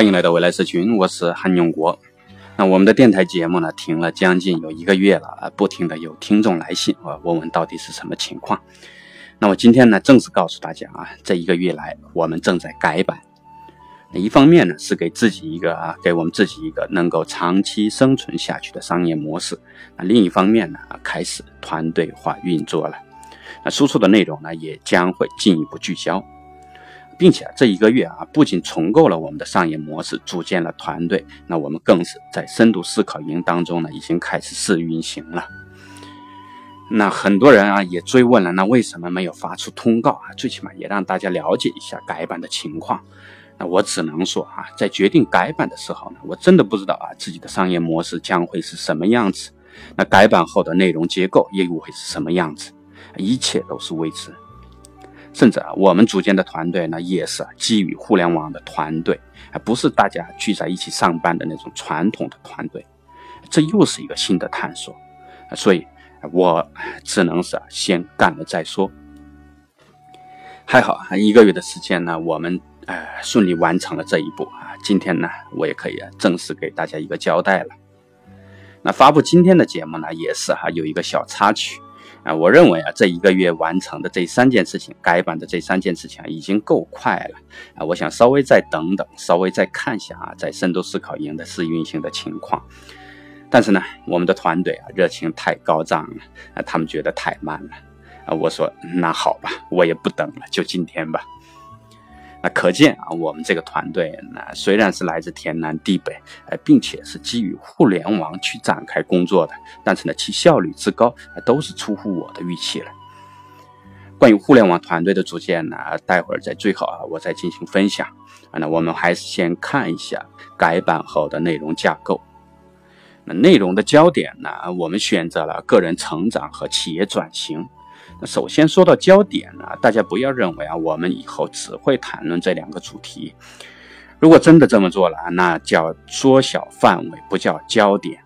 欢迎来到未来社群，我是韩永国。那我们的电台节目呢，停了将近有一个月了啊，不停的有听众来信啊，问问到底是什么情况。那我今天呢，正式告诉大家啊，这一个月来我们正在改版。那一方面呢，是给自己一个啊，给我们自己一个能够长期生存下去的商业模式。那另一方面呢，开始团队化运作了。那输出的内容呢，也将会进一步聚焦。并且这一个月啊，不仅重构了我们的商业模式，组建了团队，那我们更是在深度思考营当中呢，已经开始试运行了。那很多人啊也追问了，那为什么没有发出通告啊？最起码也让大家了解一下改版的情况。那我只能说啊，在决定改版的时候呢，我真的不知道啊自己的商业模式将会是什么样子，那改版后的内容结构又会是什么样子，一切都是未知。甚至啊，我们组建的团队呢，也是基于互联网的团队，而不是大家聚在一起上班的那种传统的团队。这又是一个新的探索，所以我只能是先干了再说。还好啊，一个月的时间呢，我们呃顺利完成了这一步啊。今天呢，我也可以正式给大家一个交代了。那发布今天的节目呢，也是哈有一个小插曲。啊，我认为啊，这一个月完成的这三件事情，改版的这三件事情啊，已经够快了啊。我想稍微再等等，稍微再看一下啊，在深度思考营的试运行的情况。但是呢，我们的团队啊，热情太高涨了啊，他们觉得太慢了啊。我说那好吧，我也不等了，就今天吧。那可见啊，我们这个团队呢，虽然是来自天南地北，呃，并且是基于互联网去展开工作的，但是呢，其效率之高，都是出乎我的预期了。关于互联网团队的组建呢，待会儿在最后啊，我再进行分享。啊，那我们还是先看一下改版后的内容架构。那内容的焦点呢，我们选择了个人成长和企业转型。那首先说到焦点呢，大家不要认为啊，我们以后只会谈论这两个主题。如果真的这么做了，那叫缩小范围，不叫焦点。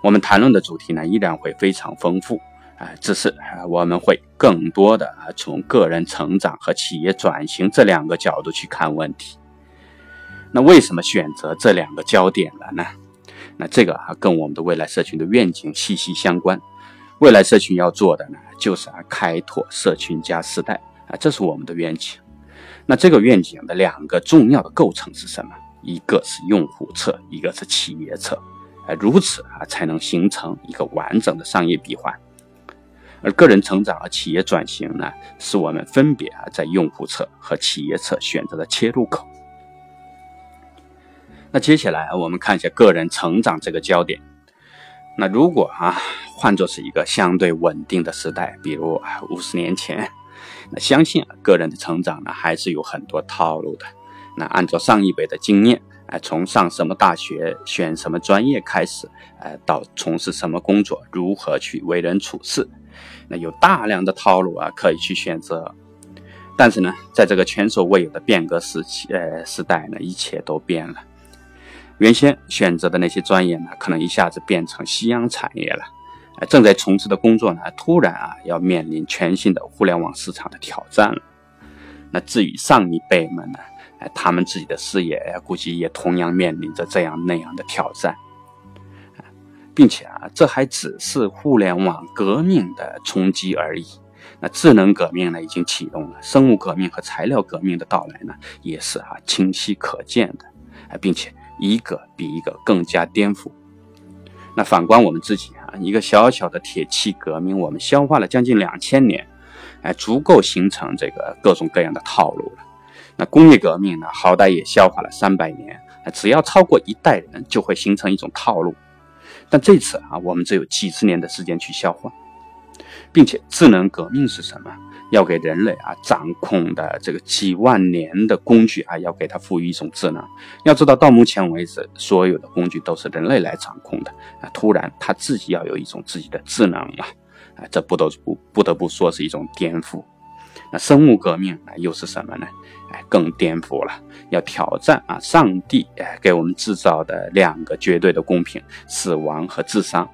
我们谈论的主题呢，依然会非常丰富啊，只是啊，我们会更多的啊，从个人成长和企业转型这两个角度去看问题。那为什么选择这两个焦点了呢？那这个啊，跟我们的未来社群的愿景息息相关。未来社群要做的呢，就是啊开拓社群加时代啊，这是我们的愿景。那这个愿景的两个重要的构成是什么？一个是用户侧，一个是企业侧，啊，如此啊才能形成一个完整的商业闭环。而个人成长和企业转型呢，是我们分别啊在用户侧和企业侧选择的切入口。那接下来我们看一下个人成长这个焦点。那如果啊，换作是一个相对稳定的时代，比如五十年前，那相信个人的成长呢，还是有很多套路的。那按照上一辈的经验，哎，从上什么大学、选什么专业开始，哎，到从事什么工作、如何去为人处事，那有大量的套路啊，可以去选择。但是呢，在这个前所未有的变革时期，呃，时代呢，一切都变了。原先选择的那些专业呢，可能一下子变成夕阳产业了。正在从事的工作呢，突然啊，要面临全新的互联网市场的挑战了。那至于上一辈们呢，他们自己的事业估计也同样面临着这样那样的挑战。并且啊，这还只是互联网革命的冲击而已。那智能革命呢，已经启动了，生物革命和材料革命的到来呢，也是啊清晰可见的。啊，并且。一个比一个更加颠覆。那反观我们自己啊，一个小小的铁器革命，我们消化了将近两千年，哎，足够形成这个各种各样的套路了。那工业革命呢，好歹也消化了三百年，只要超过一代人，就会形成一种套路。但这次啊，我们只有几十年的时间去消化，并且智能革命是什么？要给人类啊掌控的这个几万年的工具啊，要给它赋予一种智能。要知道，到目前为止，所有的工具都是人类来掌控的啊。突然，他自己要有一种自己的智能了啊，这不得不不得不说是一种颠覆。那生物革命啊，又是什么呢？哎，更颠覆了，要挑战啊上帝哎给我们制造的两个绝对的公平：死亡和智商。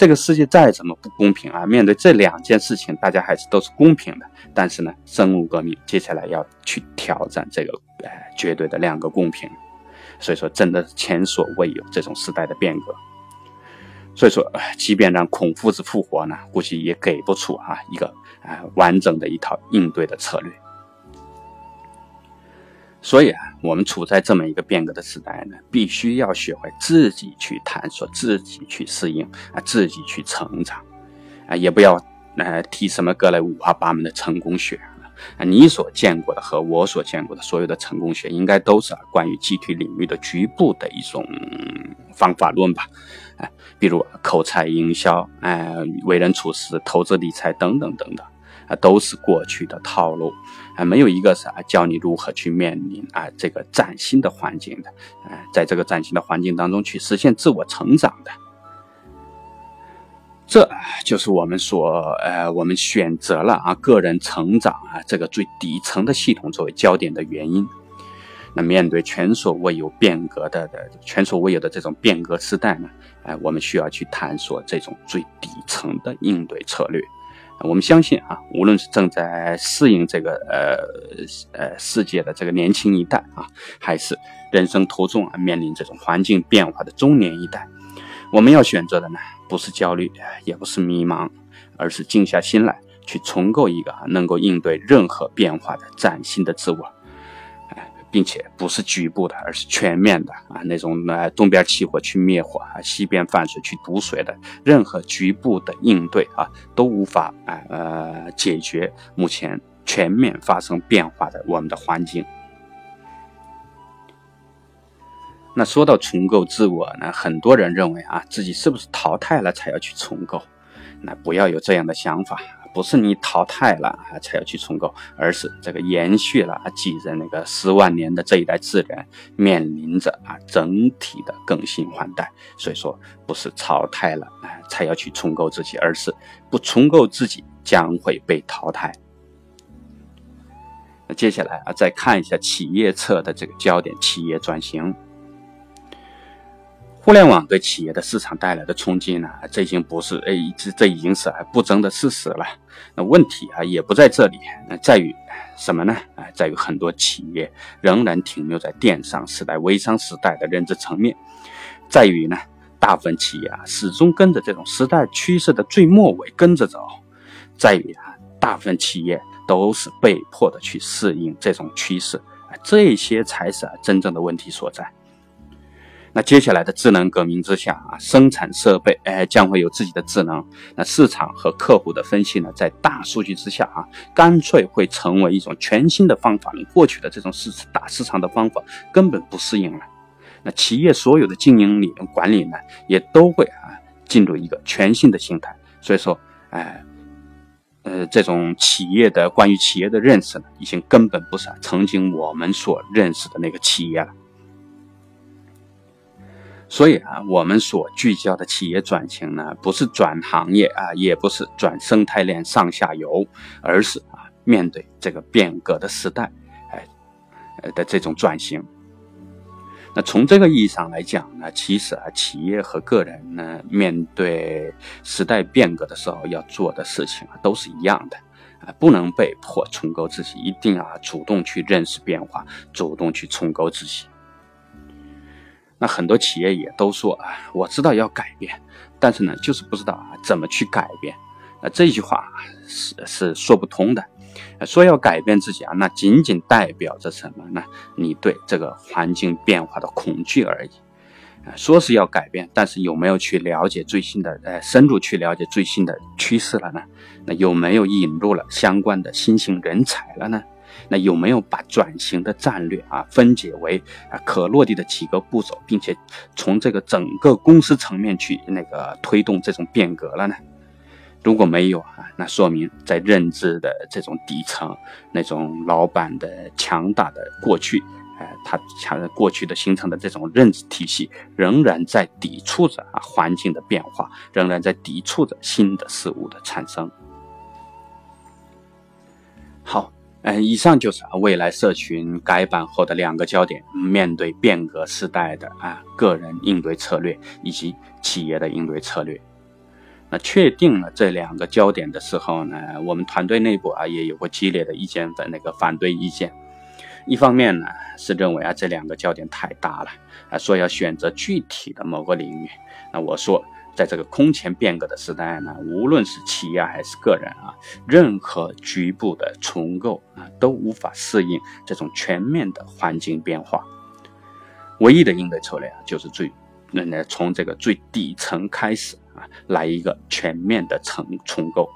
这个世界再怎么不公平啊，面对这两件事情，大家还是都是公平的。但是呢，生物革命接下来要去挑战这个呃绝对的两个公平。所以说真的前所未有这种时代的变革。所以说，即便让孔夫子复活呢，估计也给不出啊一个啊完整的一套应对的策略。所以啊，我们处在这么一个变革的时代呢，必须要学会自己去探索，自己去适应啊，自己去成长啊，也不要呃提什么各类五花八门的成功学啊。你所见过的和我所见过的所有的成功学，应该都是关于集体领域的局部的一种方法论吧？哎，比如口才、营销、哎，为人处事、投资理财等等等等。啊，都是过去的套路，啊，没有一个是啊教你如何去面临啊这个崭新的环境的，啊，在这个崭新的环境当中去实现自我成长的，这就是我们所呃我们选择了啊个人成长啊这个最底层的系统作为焦点的原因。那面对前所未有变革的的前所未有的这种变革时代呢，哎，我们需要去探索这种最底层的应对策略。我们相信啊，无论是正在适应这个呃呃世界的这个年轻一代啊，还是人生途中啊面临这种环境变化的中年一代，我们要选择的呢，不是焦虑，也不是迷茫，而是静下心来，去重构一个啊能够应对任何变化的崭新的自我。并且不是局部的，而是全面的啊！那种呃，东边起火去灭火啊，西边泛水去堵水的，任何局部的应对啊，都无法啊呃解决目前全面发生变化的我们的环境。那说到重构自我呢，很多人认为啊，自己是不是淘汰了才要去重构？那不要有这样的想法。不是你淘汰了啊才要去重构，而是这个延续了啊继着那个十万年的这一代自然面临着啊整体的更新换代，所以说不是淘汰了啊才要去重构自己，而是不重构自己将会被淘汰。那接下来啊再看一下企业侧的这个焦点，企业转型。互联网对企业的市场带来的冲击呢？这已经不是哎，这这已经是不争的事实了。那问题啊，也不在这里，那在于什么呢？啊，在于很多企业仍然停留在电商时代、微商时代的认知层面，在于呢，大部分企业啊，始终跟着这种时代趋势的最末尾跟着走，在于啊，大部分企业都是被迫的去适应这种趋势，这些才是真正的问题所在。那接下来的智能革命之下啊，生产设备哎将会有自己的智能。那市场和客户的分析呢，在大数据之下啊，干脆会成为一种全新的方法你。过去的这种市打市场的方法根本不适应了。那企业所有的经营理念管理呢，也都会啊进入一个全新的形态。所以说，哎，呃，这种企业的关于企业的认识呢，已经根本不是曾经我们所认识的那个企业了。所以啊，我们所聚焦的企业转型呢，不是转行业啊，也不是转生态链上下游，而是啊，面对这个变革的时代，哎，呃的这种转型。那从这个意义上来讲呢，其实啊，企业和个人呢，面对时代变革的时候要做的事情啊，都是一样的啊，不能被迫重构自己，一定要主动去认识变化，主动去重构自己。那很多企业也都说啊，我知道要改变，但是呢，就是不知道啊怎么去改变。那这句话是是说不通的。说要改变自己啊，那仅仅代表着什么呢？你对这个环境变化的恐惧而已。说是要改变，但是有没有去了解最新的呃深入去了解最新的趋势了呢？那有没有引入了相关的新型人才了呢？那有没有把转型的战略啊分解为啊可落地的几个步骤，并且从这个整个公司层面去那个推动这种变革了呢？如果没有啊，那说明在认知的这种底层，那种老板的强大的过去，哎，他强过去的形成的这种认知体系，仍然在抵触着啊环境的变化，仍然在抵触着新的事物的产生。好。嗯，以上就是啊未来社群改版后的两个焦点：面对变革时代的啊个人应对策略，以及企业的应对策略。那确定了这两个焦点的时候呢，我们团队内部啊也有过激烈的意见的那个反对意见。一方面呢是认为啊这两个焦点太大了啊，说要选择具体的某个领域。那我说，在这个空前变革的时代呢，无论是企业还是个人啊，任何局部的重构啊都无法适应这种全面的环境变化。唯一的应对策略啊，就是最那那从这个最底层开始啊，来一个全面的重重构。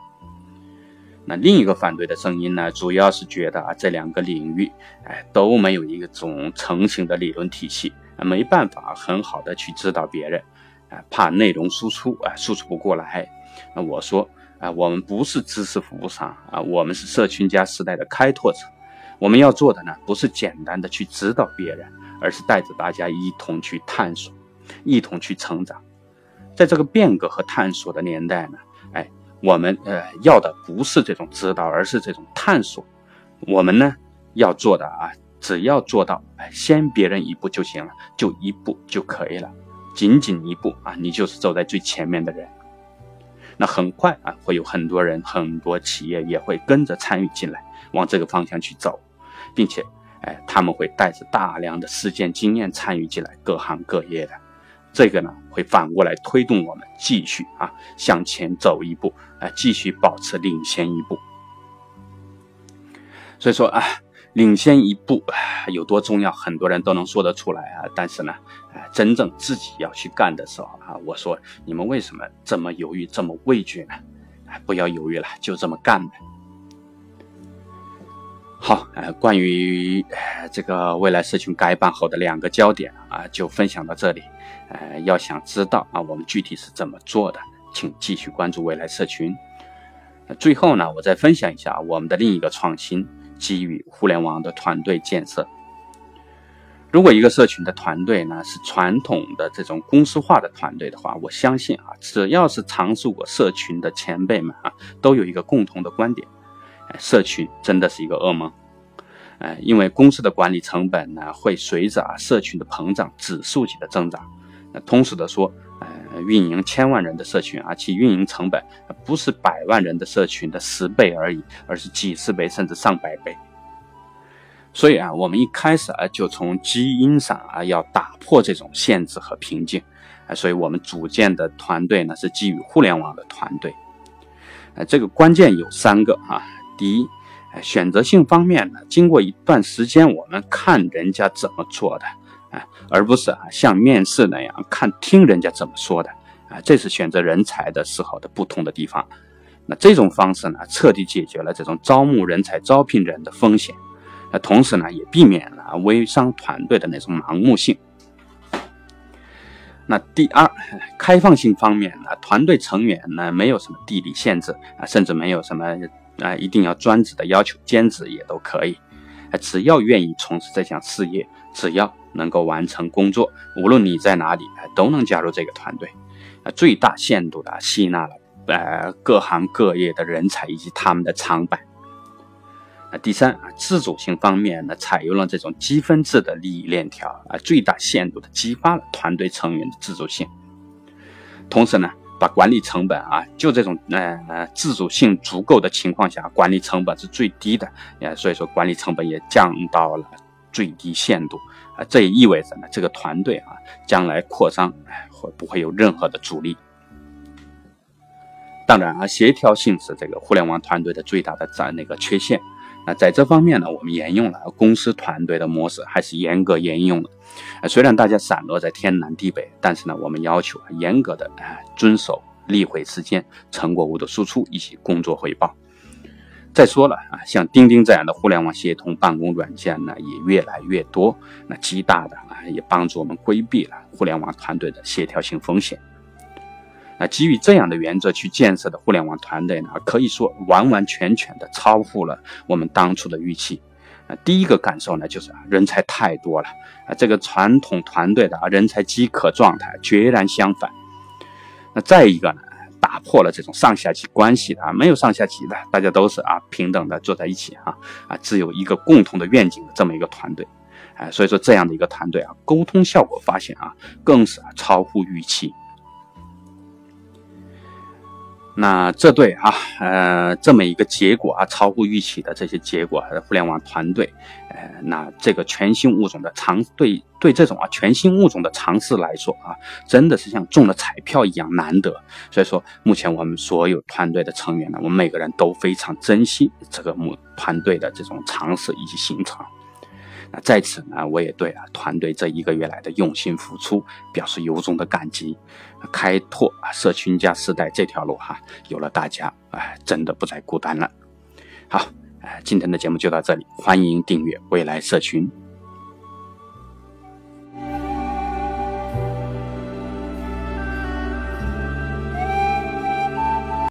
那另一个反对的声音呢，主要是觉得啊，这两个领域，哎，都没有一种成型的理论体系，没办法很好的去指导别人，啊，怕内容输出啊输出不过来。那我说啊，我们不是知识服务商啊，我们是社群加时代的开拓者。我们要做的呢，不是简单的去指导别人，而是带着大家一同去探索，一同去成长。在这个变革和探索的年代呢，哎。我们呃要的不是这种指导，而是这种探索。我们呢要做的啊，只要做到先别人一步就行了，就一步就可以了，仅仅一步啊，你就是走在最前面的人。那很快啊，会有很多人、很多企业也会跟着参与进来，往这个方向去走，并且哎，他们会带着大量的实践经验参与进来，各行各业的。这个呢，会反过来推动我们继续啊向前走一步，啊继续保持领先一步。所以说啊，领先一步有多重要，很多人都能说得出来啊。但是呢，真正自己要去干的时候啊，我说你们为什么这么犹豫，这么畏惧呢？不要犹豫了，就这么干呗。好，呃，关于这个未来社群改版后的两个焦点啊，就分享到这里。呃，要想知道啊，我们具体是怎么做的，请继续关注未来社群。最后呢，我再分享一下我们的另一个创新，基于互联网的团队建设。如果一个社群的团队呢是传统的这种公司化的团队的话，我相信啊，只要是尝试过社群的前辈们啊，都有一个共同的观点。社群真的是一个噩梦，哎，因为公司的管理成本呢会随着啊社群的膨胀指数级的增长。那通俗的说，运营千万人的社群啊，其运营成本不是百万人的社群的十倍而已，而是几十倍甚至上百倍。所以啊，我们一开始啊就从基因上啊要打破这种限制和瓶颈，啊，所以我们组建的团队呢是基于互联网的团队，呃，这个关键有三个啊。第一，选择性方面呢，经过一段时间，我们看人家怎么做的，啊，而不是啊像面试那样看听人家怎么说的，啊，这是选择人才的时候的不同的地方。那这种方式呢，彻底解决了这种招募人才、招聘人的风险，那同时呢，也避免了微商团队的那种盲目性。那第二，开放性方面呢，团队成员呢没有什么地理限制啊，甚至没有什么。啊，一定要专职的要求，兼职也都可以。只要愿意从事这项事业，只要能够完成工作，无论你在哪里，都能加入这个团队。啊，最大限度的吸纳了呃各行各业的人才以及他们的长板。啊，第三啊，自主性方面呢，采用了这种积分制的利益链条，啊，最大限度的激发了团队成员的自主性。同时呢。把管理成本啊，就这种呃自主性足够的情况下，管理成本是最低的，呃，所以说管理成本也降到了最低限度啊，这也意味着呢，这个团队啊，将来扩张会不会有任何的阻力？当然啊，协调性是这个互联网团队的最大的在那个缺陷。那在这方面呢，我们沿用了公司团队的模式，还是严格沿用的。虽然大家散落在天南地北，但是呢，我们要求严格的啊遵守例会时间、成果物的输出以及工作汇报。再说了啊，像钉钉这样的互联网协同办公软件呢，也越来越多，那极大的啊也帮助我们规避了互联网团队的协调性风险。那基于这样的原则去建设的互联网团队呢，可以说完完全全的超乎了我们当初的预期。啊，第一个感受呢，就是人才太多了啊，这个传统团队的啊人才饥渴状态截然相反。那再一个呢，打破了这种上下级关系的啊，没有上下级的，大家都是啊平等的坐在一起啊啊，只有一个共同的愿景的这么一个团队。哎，所以说这样的一个团队啊，沟通效果发现啊，更是啊超乎预期。那这对啊，呃，这么一个结果啊，超乎预期的这些结果，互联网团队，呃，那这个全新物种的尝对对这种啊全新物种的尝试来说啊，真的是像中了彩票一样难得。所以说，目前我们所有团队的成员呢，我们每个人都非常珍惜这个母团队的这种尝试以及行程。那在此呢，我也对啊团队这一个月来的用心付出表示由衷的感激。开拓啊社群加时代这条路哈，有了大家，哎，真的不再孤单了。好，哎，今天的节目就到这里，欢迎订阅未来社群。